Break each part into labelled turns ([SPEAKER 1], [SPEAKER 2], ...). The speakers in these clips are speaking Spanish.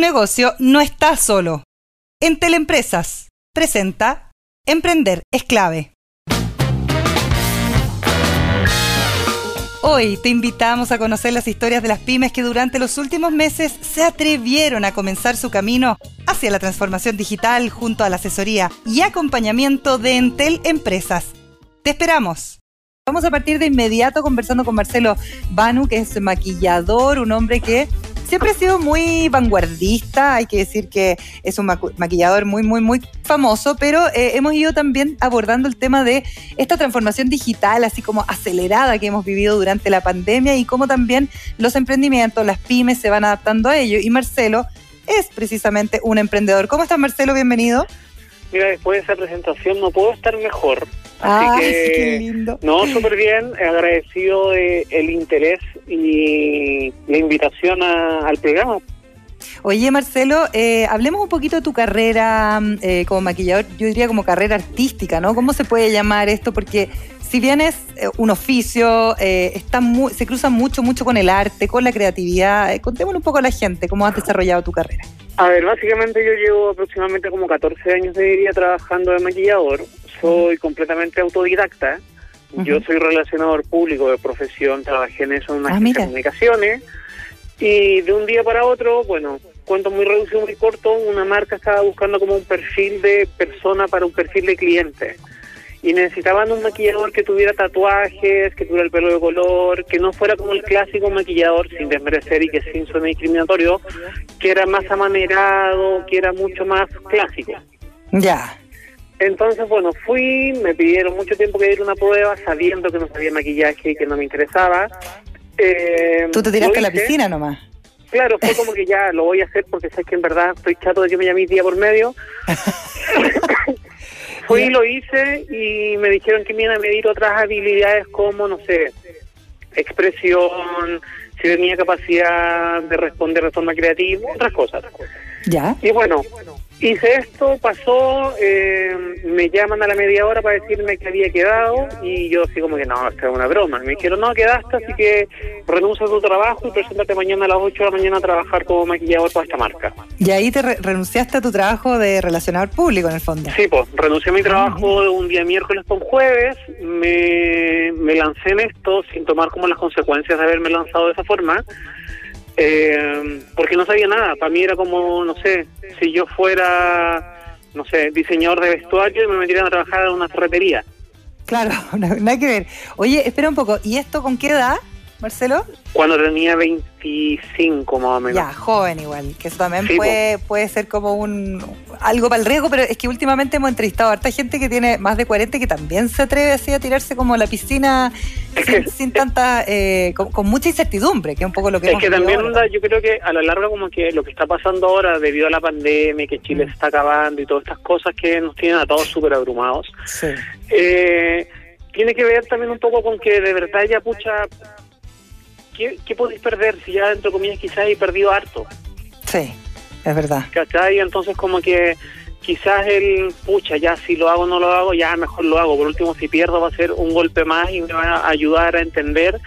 [SPEAKER 1] negocio no está solo. En Teleempresas presenta Emprender es clave. Hoy te invitamos a conocer las historias de las pymes que durante los últimos meses se atrevieron a comenzar su camino hacia la transformación digital junto a la asesoría y acompañamiento de Entel Empresas. Te esperamos. Vamos a partir de inmediato conversando con Marcelo Banu, que es maquillador, un hombre que siempre ha sido muy vanguardista, hay que decir que es un maquillador muy, muy, muy famoso, pero eh, hemos ido también abordando el tema de esta transformación digital, así como acelerada que hemos vivido durante la pandemia y cómo también los emprendimientos, las pymes se van adaptando a ello. Y Marcelo es precisamente un emprendedor. ¿Cómo estás, Marcelo? Bienvenido.
[SPEAKER 2] Mira, después de esa presentación no puedo estar mejor.
[SPEAKER 1] Así que, qué lindo.
[SPEAKER 2] No, súper bien, agradecido de el interés y la invitación al programa.
[SPEAKER 1] Oye, Marcelo, eh, hablemos un poquito de tu carrera eh, como maquillador, yo diría como carrera artística, ¿no? ¿Cómo se puede llamar esto? Porque si bien es eh, un oficio, está muy, se cruza mucho, mucho con el arte, con la creatividad. contémosle un poco a la gente cómo has desarrollado tu carrera.
[SPEAKER 2] A ver, básicamente yo llevo aproximadamente como 14 años, de diría, trabajando de maquillador. Soy completamente autodidacta. Yo soy relacionador público de profesión, trabajé en eso en una ah, comunicaciones. Y de un día para otro, bueno, cuento muy reducido, muy corto, una marca estaba buscando como un perfil de persona para un perfil de cliente y necesitaban un maquillador que tuviera tatuajes, que tuviera el pelo de color, que no fuera como el clásico maquillador, sin desmerecer y que sin suene discriminatorio, que era más amanerado, que era mucho más clásico.
[SPEAKER 1] Ya.
[SPEAKER 2] Entonces, bueno, fui, me pidieron mucho tiempo que diera una prueba, sabiendo que no sabía maquillaje y que no me interesaba.
[SPEAKER 1] Eh, ¿Tú te tiraste a la piscina nomás?
[SPEAKER 2] Claro, fue como que ya lo voy a hacer porque sé que en verdad estoy chato de que me llaméis día por medio. Fui y lo hice y me dijeron que me iban a medir otras habilidades como, no sé, expresión, si tenía capacidad de responder de forma creativa, otras cosas.
[SPEAKER 1] ¿Ya?
[SPEAKER 2] Y bueno, Hice esto, pasó, eh, me llaman a la media hora para decirme que había quedado y yo así como que no, esto es una broma. Me dijeron, no, quedaste, así que renuncia a tu trabajo y preséntate mañana a las 8 de la mañana a trabajar como maquillador para esta marca.
[SPEAKER 1] Y ahí te renunciaste a tu trabajo de relacionador público en el fondo.
[SPEAKER 2] Sí, pues renuncié a mi trabajo de un día miércoles con jueves, me, me lancé en esto sin tomar como las consecuencias de haberme lanzado de esa forma. Eh, porque no sabía nada. Para mí era como, no sé, si yo fuera, no sé, diseñador de vestuario y me metieran a trabajar en una ferretería.
[SPEAKER 1] Claro, hay que ver. Oye, espera un poco, ¿y esto con qué edad? Marcelo?
[SPEAKER 2] Cuando tenía 25 más o menos.
[SPEAKER 1] Ya, joven igual, que eso también puede, puede ser como un algo para el riesgo, pero es que últimamente hemos entrevistado a harta gente que tiene más de 40 que también se atreve así a tirarse como a la piscina sin, tanta, eh, con, mucha incertidumbre, que es un poco lo que...
[SPEAKER 2] Es que también yo creo que a lo largo como que lo que está pasando ahora debido a la pandemia, que Chile mm. se está acabando y todas estas cosas que nos tienen a todos súper abrumados,
[SPEAKER 1] sí.
[SPEAKER 2] eh, tiene que ver también un poco con que de verdad ya pucha ¿qué, podéis perder si ya, entre comillas, quizás he perdido harto?
[SPEAKER 1] Sí, es verdad.
[SPEAKER 2] ¿Cachai? Entonces como que quizás el, pucha, ya si lo hago o no lo hago, ya mejor lo hago. Por último, si pierdo va a ser un golpe más y me va a ayudar a entender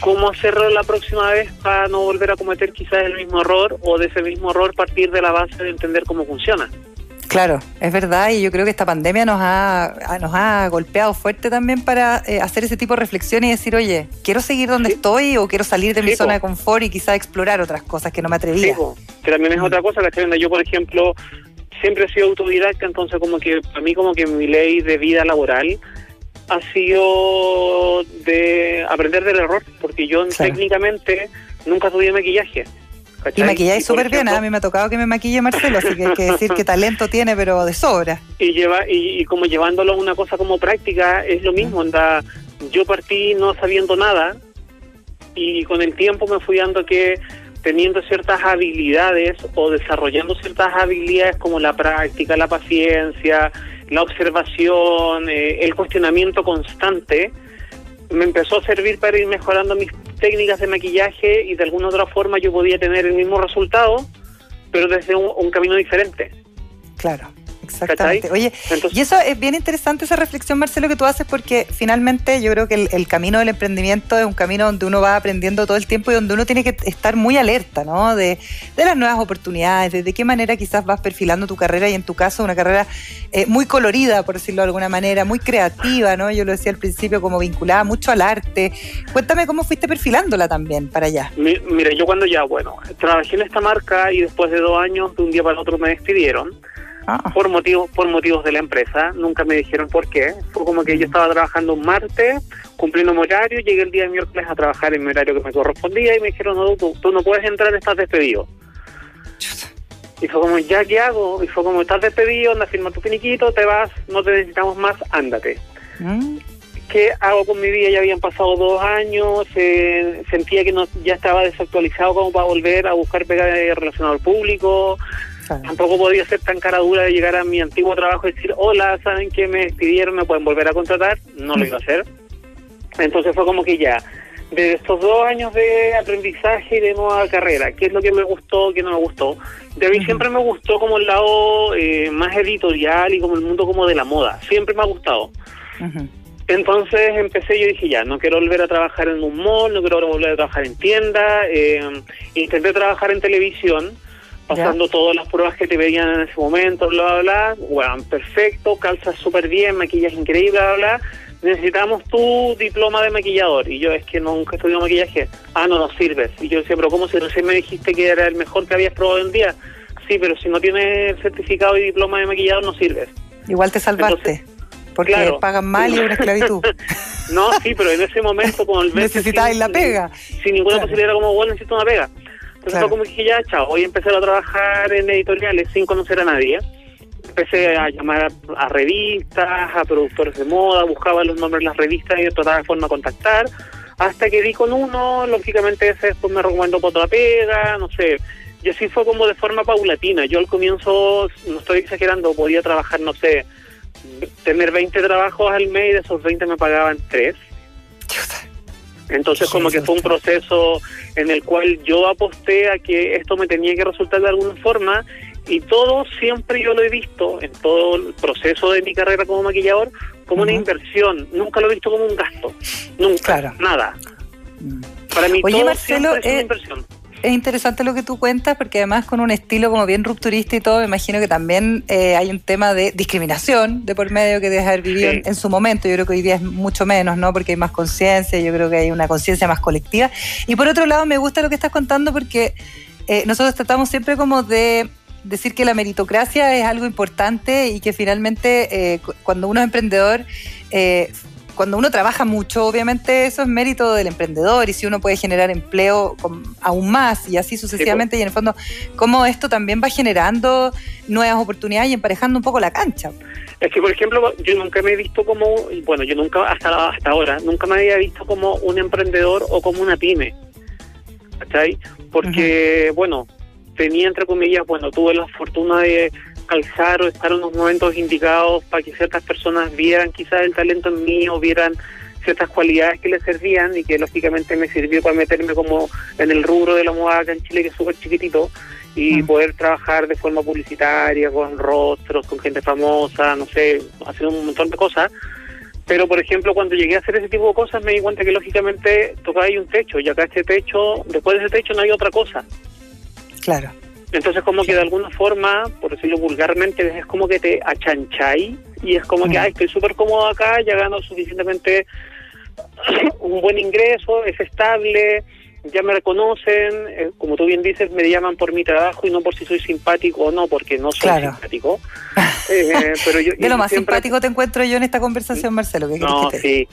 [SPEAKER 2] cómo hacerlo la próxima vez para no volver a cometer quizás el mismo error o de ese mismo error partir de la base de entender cómo funciona.
[SPEAKER 1] Claro, es verdad y yo creo que esta pandemia nos ha, nos ha golpeado fuerte también para eh, hacer ese tipo de reflexión y decir, oye, quiero seguir donde estoy o quiero salir de mi zona de confort y quizás explorar otras cosas que no me atrevía.
[SPEAKER 2] Sí, que también es otra cosa, que yo por ejemplo siempre he sido autodidacta, entonces como que a mí como que mi ley de vida laboral ha sido de aprender del error, porque yo técnicamente nunca tuve maquillaje.
[SPEAKER 1] Y maquilláis súper bien, ¿eh? a mí me ha tocado que me maquille Marcelo, así que hay que decir que talento tiene, pero de sobra.
[SPEAKER 2] Y lleva y, como llevándolo a una cosa como práctica, es lo mismo, anda, yo partí no sabiendo nada y con el tiempo me fui dando que teniendo ciertas habilidades o desarrollando ciertas habilidades como la práctica, la paciencia, la observación, eh, el cuestionamiento constante, me empezó a servir para ir mejorando mis técnicas de maquillaje y de alguna otra forma yo podía tener el mismo resultado, pero desde un, camino diferente.
[SPEAKER 1] Claro, Exactamente. Oye, y eso es bien interesante esa reflexión, Marcelo, que tú haces, porque finalmente yo creo que el, camino del emprendimiento es un camino donde uno va aprendiendo todo el tiempo y donde uno tiene que estar muy alerta, ¿no? De, las nuevas oportunidades, de, qué manera quizás vas perfilando tu carrera y en tu caso una carrera eh, muy colorida, por decirlo de alguna manera, muy creativa, ¿no? Yo lo decía al principio, como vinculada mucho al arte. Cuéntame cómo fuiste perfilándola también para allá.
[SPEAKER 2] Mira, yo cuando ya, bueno, trabajé en esta marca y después de dos años, de un día para otro me despidieron Ah. por motivos por motivos de la empresa. Nunca me dijeron por qué. Fue como que yo estaba trabajando un martes, cumpliendo mi horario, llegué el día de miércoles a trabajar en mi horario que me correspondía y me dijeron, no, tú, no puedes entrar, estás despedido. Y fue como, ¿ya qué hago? Y fue como, estás despedido, anda, firma tu finiquito, te vas, no te necesitamos más, ándate. Mm. ¿Qué hago con mi vida? Ya habían pasado dos años, eh, sentía que no ya estaba desactualizado como para volver a buscar pega de relacionador público, Tampoco podía ser tan cara dura de llegar a mi antiguo trabajo y decir, hola, ¿saben que me despidieron? ¿Me pueden volver a contratar? No lo iba a hacer. Entonces fue como que ya, de estos dos años de aprendizaje y de nueva carrera, ¿qué es lo que me gustó, qué no me gustó? De mí siempre me gustó como el lado eh, más editorial y como el mundo como de la moda. Siempre me ha gustado. Entonces empecé, yo dije, ya, no quiero volver a trabajar en un mall, no quiero volver a trabajar en tienda. Eh, intenté trabajar en televisión pasando todas las pruebas que te pedían en ese momento, bla, bla, bla. Bueno, perfecto, calzas súper bien, maquillaje increíble, bla, bla, Necesitamos tu diploma de maquillador. Y yo, es que nunca he estudiado maquillaje. Ah, no, no sirves. Y yo decía, pero ¿cómo si recién me dijiste que era el mejor que habías probado en día? Sí, pero si no tienes certificado y diploma de maquillador, no sirves.
[SPEAKER 1] Igual te salvaste. porque pagan mal y una esclavitud.
[SPEAKER 2] no, sí, pero en ese momento, con el
[SPEAKER 1] Necesitáis la pega.
[SPEAKER 2] Sin, ninguna posibilidad, como, bueno, necesito una pega. Entonces como dije, ya, chao, voy a empezar a trabajar en editoriales sin conocer a nadie. Empecé a llamar a, revistas, a productores de moda, buscaba los nombres de las revistas y de toda forma contactar. Hasta que di con uno, lógicamente ese después me recomendó por otra pega, no sé. Y así fue como de forma paulatina. Yo al comienzo, no estoy exagerando, podía trabajar, no sé, tener 20 trabajos al mes y de esos 20 me pagaban 3. Entonces como que fue un proceso en el cual yo aposté a que esto me tenía que resultar de alguna forma y todo siempre yo lo he visto en todo el proceso de mi carrera como maquillador como una inversión, nunca lo he visto como un gasto, nunca, nada. Mm. Para mí todo siempre es una eh, inversión
[SPEAKER 1] es interesante lo que tú cuentas, porque además con un estilo como bien rupturista y todo, me imagino que también eh, hay un tema de discriminación de por medio que debes haber vivido en, su momento. Yo creo que hoy día es mucho menos, ¿no? Porque hay más conciencia, yo creo que hay una conciencia más colectiva. Y por otro lado, me gusta lo que estás contando porque eh, nosotros tratamos siempre como de decir que la meritocracia es algo importante y que finalmente eh, cuando uno es emprendedor cuando uno trabaja mucho, obviamente eso es mérito del emprendedor y si uno puede generar empleo aún más y así sucesivamente y en el fondo cómo esto también va generando nuevas oportunidades y emparejando un poco la cancha.
[SPEAKER 2] Es que, por ejemplo, yo nunca me he visto como, bueno, yo nunca, hasta, hasta ahora, nunca me había visto como un emprendedor o como una pyme. ¿Cachai? Porque, bueno, tenía, entre comillas, bueno, tuve la fortuna de calzar o estar en los momentos indicados para que ciertas personas vieran quizás el talento en mí o vieran ciertas cualidades que les servían y que lógicamente me sirvió para meterme como en el rubro de la moda acá en Chile que es súper chiquitito y mm. poder trabajar de forma publicitaria con rostros, con gente famosa, no sé, hacer un montón de cosas. Pero, por ejemplo, cuando llegué a hacer ese tipo de cosas me di cuenta que lógicamente tocaba ahí un techo y acá este techo, después de ese techo no hay otra cosa.
[SPEAKER 1] Claro.
[SPEAKER 2] Entonces como que de alguna forma, por decirlo vulgarmente, es como que te achancháis y es como que, ay, estoy súper cómodo acá, ya gano suficientemente un buen ingreso, es estable, ya me reconocen, eh, como tú bien dices, me llaman por mi trabajo y no por si soy simpático o no, porque no soy simpático.
[SPEAKER 1] Eh, pero yo, de lo más simpático te encuentro yo en esta conversación, Marcelo.
[SPEAKER 2] no, sí.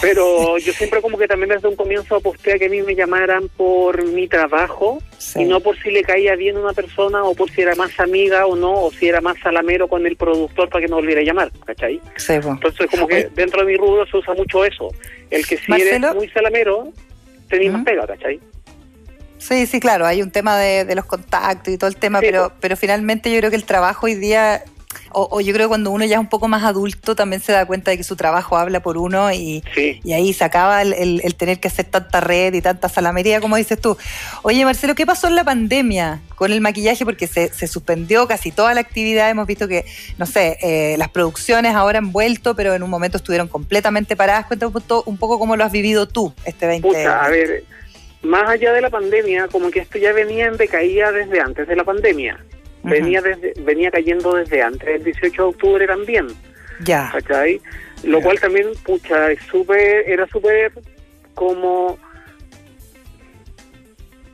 [SPEAKER 2] Pero yo siempre como que también desde un comienzo aposté a que a mí me llamaran por mi trabajo y no por si le caía bien una persona o por si era más amiga o no, o si era más salamero con el productor para que no volviera a llamar, ¿cachai? Entonces como que dentro de mi rubro se usa mucho eso. El que si eres muy salamero, tenés más pega, ¿cachai?
[SPEAKER 1] Sí, sí, claro, hay un tema de, los contactos y todo el tema, pero, pero finalmente yo creo que el trabajo hoy día O, yo creo que cuando uno ya es un poco más adulto también se da cuenta de que su trabajo habla por uno y, y ahí se acaba el, tener que hacer tanta red y tanta salamería, como dices tú. Oye, Marcelo, ¿qué pasó en la pandemia con el maquillaje? Porque se, suspendió casi toda la actividad. Hemos visto que, no sé, eh, las producciones ahora han vuelto, pero en un momento estuvieron completamente paradas. Cuéntame un poco, cómo lo has vivido tú este 20
[SPEAKER 2] A ver, más allá de la pandemia, como que esto ya venía en decaída desde antes de la pandemia venía desde, venía cayendo desde antes del 18 de octubre también.
[SPEAKER 1] Ya.
[SPEAKER 2] ¿Cachai? Lo cual también, pucha, es super, era súper como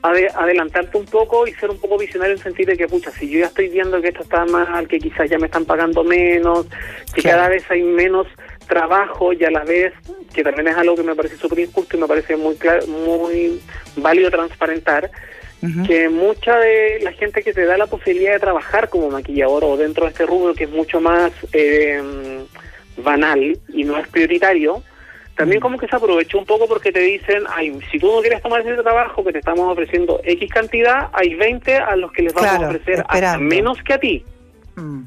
[SPEAKER 2] adelantarte un poco y ser un poco visionario en el sentido de que, pucha, si yo ya estoy viendo que esto está mal, que quizás ya me están pagando menos, que cada vez hay menos trabajo y a la vez, que también es algo que me parece súper injusto y me parece muy, muy válido transparentar, que mucha de la gente que te da la posibilidad de trabajar como maquillador o dentro de este rubro que es mucho más eh, banal y no es prioritario, también como que se aprovechó un poco porque te dicen, ay, si tú no quieres tomar ese trabajo que te estamos ofreciendo X cantidad, hay 20 a los que les vamos a ofrecer menos que a ti. Mm.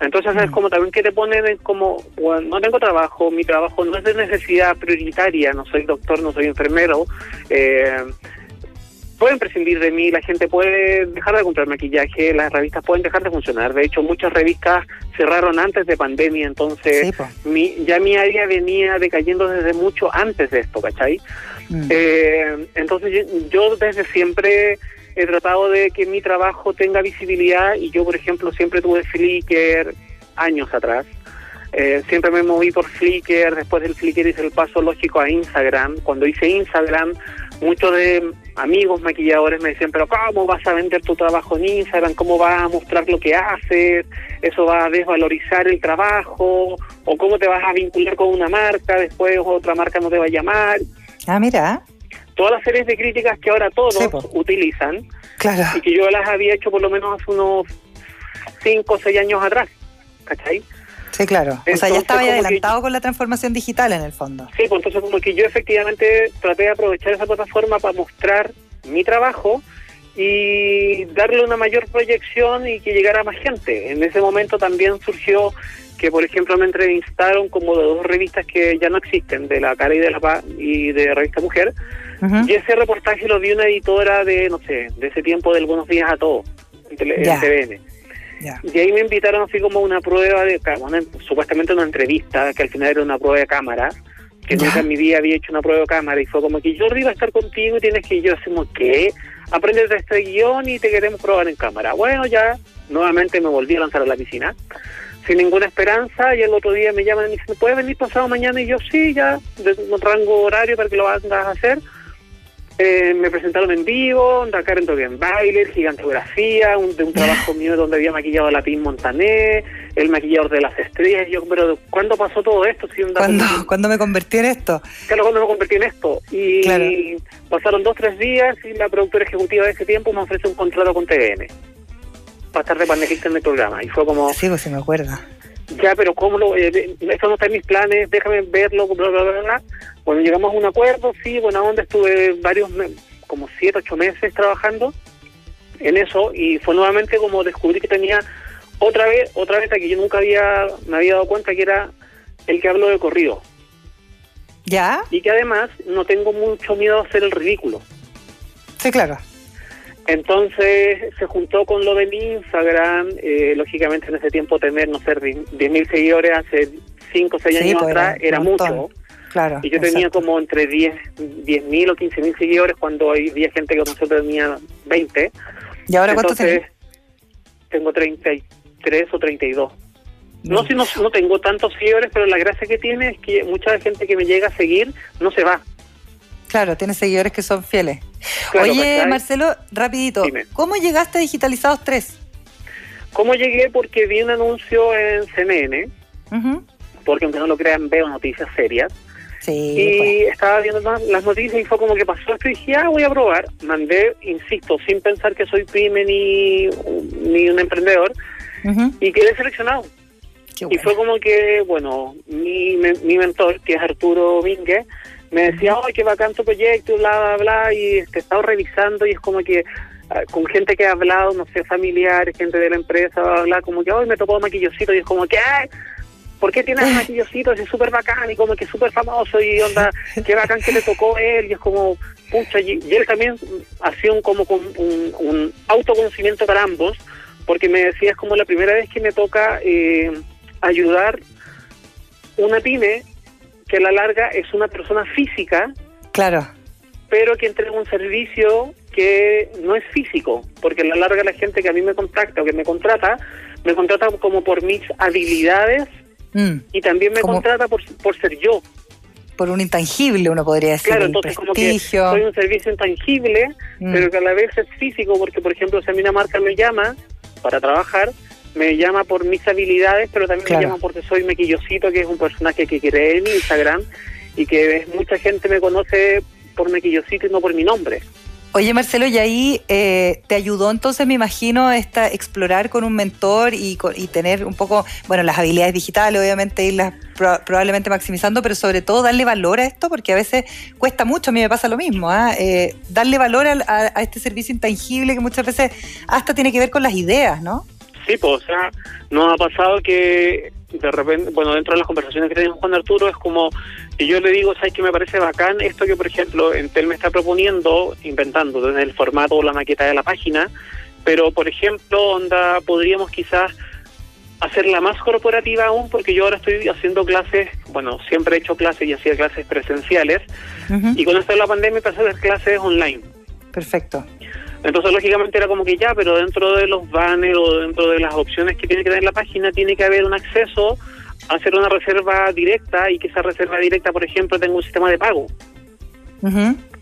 [SPEAKER 2] Entonces es mm. como también que te ponen como, bueno, no tengo trabajo, mi trabajo no es de necesidad prioritaria, no soy doctor, no soy enfermero, eh, pueden prescindir de mí, la gente puede dejar de comprar maquillaje, las revistas pueden dejar de funcionar. De hecho, muchas revistas cerraron antes de pandemia, entonces mi, ya mi área venía decayendo desde mucho antes de esto, ¿cachai? Mm. Eh, entonces yo, desde siempre he tratado de que mi trabajo tenga visibilidad y yo, por ejemplo, siempre tuve Flickr años atrás. Eh, siempre me moví por Flickr, después del Flickr hice el paso lógico a Instagram. Cuando hice Instagram, muchos de amigos maquilladores me decían, pero ¿cómo vas a vender tu trabajo en Instagram? ¿Cómo vas a mostrar lo que haces? ¿Eso va a desvalorizar el trabajo? ¿O cómo te vas a vincular con una marca? Después otra marca no te va a llamar.
[SPEAKER 1] Ah, mira.
[SPEAKER 2] Todas las series de críticas que ahora todos utilizan
[SPEAKER 1] claro.
[SPEAKER 2] y que yo las había hecho por lo menos hace unos 5 o 6 años atrás. ¿Cachai?
[SPEAKER 1] Sí, claro. o sea, ya estaba adelantado con la transformación digital en el fondo.
[SPEAKER 2] Sí, pues entonces como que yo efectivamente traté de aprovechar esa plataforma para mostrar mi trabajo y darle una mayor proyección y que llegara más gente. En ese momento también surgió que, por ejemplo, me entrevistaron como de dos revistas que ya no existen, de La Cara y de La Paz y de Revista Mujer. Y ese reportaje lo vi una editora de, no sé, de ese tiempo del Buenos Días a Todos, en, TVN. Y ahí me invitaron así como una prueba de, supuestamente una entrevista, que al final era una prueba de cámara, que nunca en mi vida había hecho una prueba de cámara, y fue como que yo iba a estar contigo y tienes que yo hacemos ¿qué? Aprendes de este guion y te queremos probar en cámara. Bueno, ya nuevamente me volví a lanzar a la piscina, sin ninguna esperanza, y el otro día me llaman y me dicen, ¿puedes venir pasado mañana? Y yo, sí, ya, de un rango horario para que lo hagas a hacer. Eh, me presentaron en vivo, Dakar en bien baile, gigantografía, un, de un trabajo mío donde había maquillado a Latín Montané, el maquillador de las estrellas. Yo, pero ¿cuándo pasó todo esto? Si
[SPEAKER 1] ¿Cuándo, me convertí en esto?
[SPEAKER 2] Claro, ¿cuándo me convertí en esto? Y pasaron dos, tres días y la productora ejecutiva de ese tiempo me ofrece un contrato con TVN para estar de panelista en el programa. Y fue como...
[SPEAKER 1] Sí, pues se me acuerda
[SPEAKER 2] ya, pero ¿cómo lo...? Eh, eso no está en mis planes, déjame verlo, bla, bla, bla, bla. Bueno, llegamos a un acuerdo, sí, bueno, donde estuve varios, como siete, ocho meses trabajando en eso y fue nuevamente como descubrí que tenía otra vez, otra vez que yo nunca había, me había dado cuenta que era el que hablo de corrido.
[SPEAKER 1] ¿Ya?
[SPEAKER 2] Y que además no tengo mucho miedo a hacer el ridículo.
[SPEAKER 1] Sí, claro.
[SPEAKER 2] Entonces se juntó con lo del Instagram, eh, lógicamente en ese tiempo tener, no sé, 10.000 seguidores hace 5 o 6 años pues, atrás era, mucho.
[SPEAKER 1] Claro,
[SPEAKER 2] y yo tenía como entre 10 mil o 15.000 seguidores cuando había gente que nosotros tenía 20.
[SPEAKER 1] ¿Y ahora cuántos tenés?
[SPEAKER 2] Tengo 33 o 32. No, si no, no tengo tantos seguidores, pero la gracia que tiene es que mucha gente que me llega a seguir no se va.
[SPEAKER 1] Claro, tiene seguidores que son fieles. Oye, Marcelo, rapidito, ¿cómo llegaste a Digitalizados 3?
[SPEAKER 2] ¿Cómo llegué? Porque vi un anuncio en CNN, porque aunque no lo crean, veo noticias serias.
[SPEAKER 1] Sí,
[SPEAKER 2] y pues. estaba viendo las noticias y fue como que pasó esto y dije, ah, voy a probar. Mandé, insisto, sin pensar que soy pyme ni, ni un emprendedor, y quedé seleccionado. Y fue como que, bueno, mi, mi mentor, que es Arturo Vingue, me decía, ay, qué bacán tu proyecto, bla, bla, bla, y te he estado revisando y es como que ah, con gente que ha hablado, no sé, familiares, gente de la empresa, habla como que hoy me tocó maquillosito y es como que, ¡ay! ¿Por qué tienes maquillosito? Es súper bacán y como que súper famoso y onda, qué bacán que le tocó él y es como, pucha, y, él también hacía un, como un, un, autoconocimiento para ambos, porque me decía, es como la primera vez que me toca eh, ayudar una pyme que a la larga es una persona física.
[SPEAKER 1] Claro.
[SPEAKER 2] Pero que entrega un servicio que no es físico, porque a la larga la gente que a mí me contacta o que me contrata, me contrata como por mis habilidades mm. y también me contrata por, por ser yo.
[SPEAKER 1] Por un intangible, uno podría decir.
[SPEAKER 2] Claro, entonces como que soy un servicio intangible, mm. pero que a la vez es físico, porque por ejemplo si a mí una marca me llama para trabajar, me llama por mis habilidades, pero también me llama porque soy Mequillosito, que es un personaje que creé en Instagram y que mucha gente me conoce por Mequillosito y no por mi nombre.
[SPEAKER 1] Oye Marcelo, y ahí eh, te ayudó entonces, me imagino, esta explorar con un mentor y, y tener un poco, bueno, las habilidades digitales, obviamente irlas probablemente maximizando, pero sobre todo darle valor a esto, porque a veces cuesta mucho, a mí me pasa lo mismo, ¿ah? eh, darle valor a, a, este servicio intangible que muchas veces hasta tiene que ver con las ideas, ¿no?
[SPEAKER 2] Sí, pues, o sea, nos ha pasado que de repente, bueno, dentro de las conversaciones que tenemos con Arturo, es como que yo le digo, ¿sabes que me parece bacán esto que, por ejemplo, Entel me está proponiendo, inventando desde el formato o la maqueta de la página, pero, por ejemplo, onda, podríamos quizás hacerla más corporativa aún, porque yo ahora estoy haciendo clases, bueno, siempre he hecho clases y hacía clases presenciales, y con esto de la pandemia empecé a hacer clases online.
[SPEAKER 1] Perfecto.
[SPEAKER 2] Entonces, lógicamente era como que ya, pero dentro de los banners o dentro de las opciones que tiene que tener la página, tiene que haber un acceso a hacer una reserva directa y que esa reserva directa, por ejemplo, tenga un sistema de pago.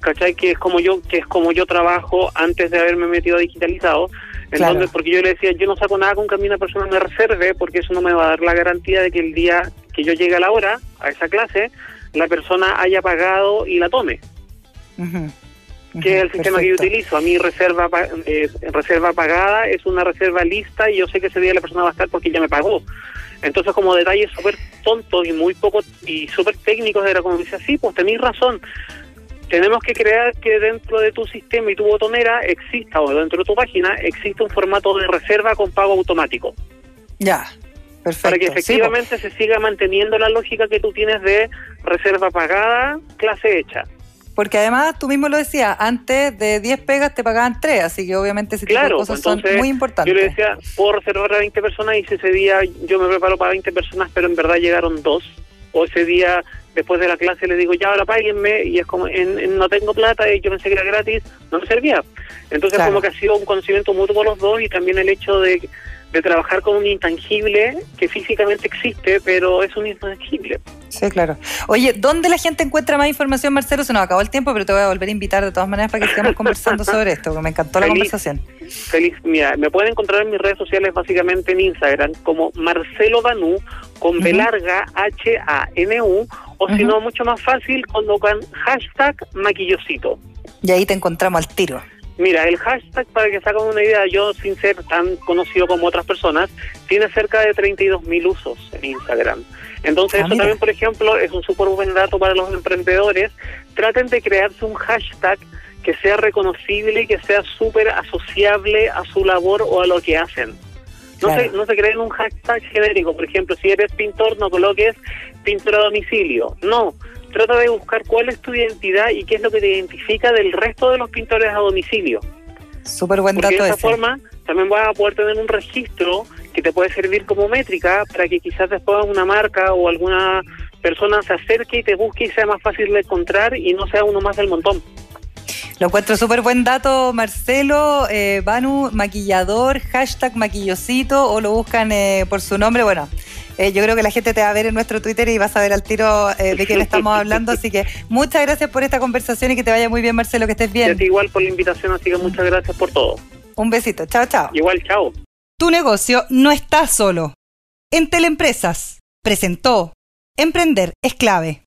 [SPEAKER 2] ¿Cachai? Que es como yo que es como yo trabajo antes de haberme metido digitalizado. Entonces, porque yo le decía, yo no saco nada con que a mí una persona me reserve, porque eso no me va a dar la garantía de que el día que yo llegue a la hora, a esa clase, la persona haya pagado y la tome que es el sistema que yo utilizo. A mí reserva eh, reserva pagada es una reserva lista y yo sé que ese día la persona va a estar porque ya me pagó. Entonces, como detalles súper tontos y muy poco y súper técnicos, era como dice, sí, pues tenéis razón. Tenemos que crear que dentro de tu sistema y tu botonera exista, o dentro de tu página, exista un formato de reserva con pago automático.
[SPEAKER 1] Ya, perfecto.
[SPEAKER 2] Para que efectivamente se siga manteniendo la lógica que tú tienes de reserva pagada, clase hecha.
[SPEAKER 1] Porque además, tú mismo lo decías, antes de 10 pegas te pagaban 3, así que obviamente ese tipo de cosas son muy importantes.
[SPEAKER 2] Yo le decía, puedo reservar a 20 personas y si ese día yo me preparo para 20 personas, pero en verdad llegaron dos. O ese día, después de la clase, le digo, ya ahora páguenme, y es como, en, no tengo plata y yo pensé que era gratis, no me servía. Entonces, como que ha sido un conocimiento mutuo los dos y también el hecho de de trabajar con un intangible que físicamente existe, pero es un intangible.
[SPEAKER 1] Sí, claro. Oye, ¿dónde la gente encuentra más información, Marcelo? Se nos acabó el tiempo, pero te voy a volver a invitar de todas maneras para que sigamos conversando sobre esto, porque me encantó la conversación.
[SPEAKER 2] Feliz, mira, me pueden encontrar en mis redes sociales, básicamente en Instagram, como Marcelo Danú, con B larga, H-A-N-U, o si no, mucho más fácil, colocan hashtag maquillosito.
[SPEAKER 1] Y ahí te encontramos al tiro.
[SPEAKER 2] Mira, el hashtag, para que saquen una idea, yo sin ser tan conocido como otras personas, tiene cerca de 32 mil usos en Instagram. Entonces, ah, eso también, por ejemplo, es un súper buen dato para los emprendedores. Traten de crearse un hashtag que sea reconocible y que sea súper asociable a su labor o a lo que hacen. No, se, no se creen un hashtag genérico. Por ejemplo, si eres pintor, no coloques pintor a domicilio. No, trata de buscar cuál es tu identidad y qué es lo que te identifica del resto de los pintores a domicilio.
[SPEAKER 1] Súper buen
[SPEAKER 2] dato. de esa forma también vas a poder tener un registro que te puede servir como métrica para que quizás después una marca o alguna persona se acerque y te busque y sea más fácil de encontrar y no sea uno más del montón.
[SPEAKER 1] Lo encuentro súper buen dato, Marcelo, eh, Banu, maquillador, hashtag maquillosito, o lo buscan eh, por su nombre. Bueno, eh, yo creo que la gente te va a ver en nuestro Twitter y vas a ver al tiro eh, de quién estamos hablando. Así que muchas gracias por esta conversación y que te vaya muy bien, Marcelo, que estés bien.
[SPEAKER 2] igual por la invitación, así que muchas gracias por todo.
[SPEAKER 1] Un besito, chao, chao.
[SPEAKER 2] Igual, chao.
[SPEAKER 1] Tu negocio no está solo. En Teleempresas presentó Emprender es clave.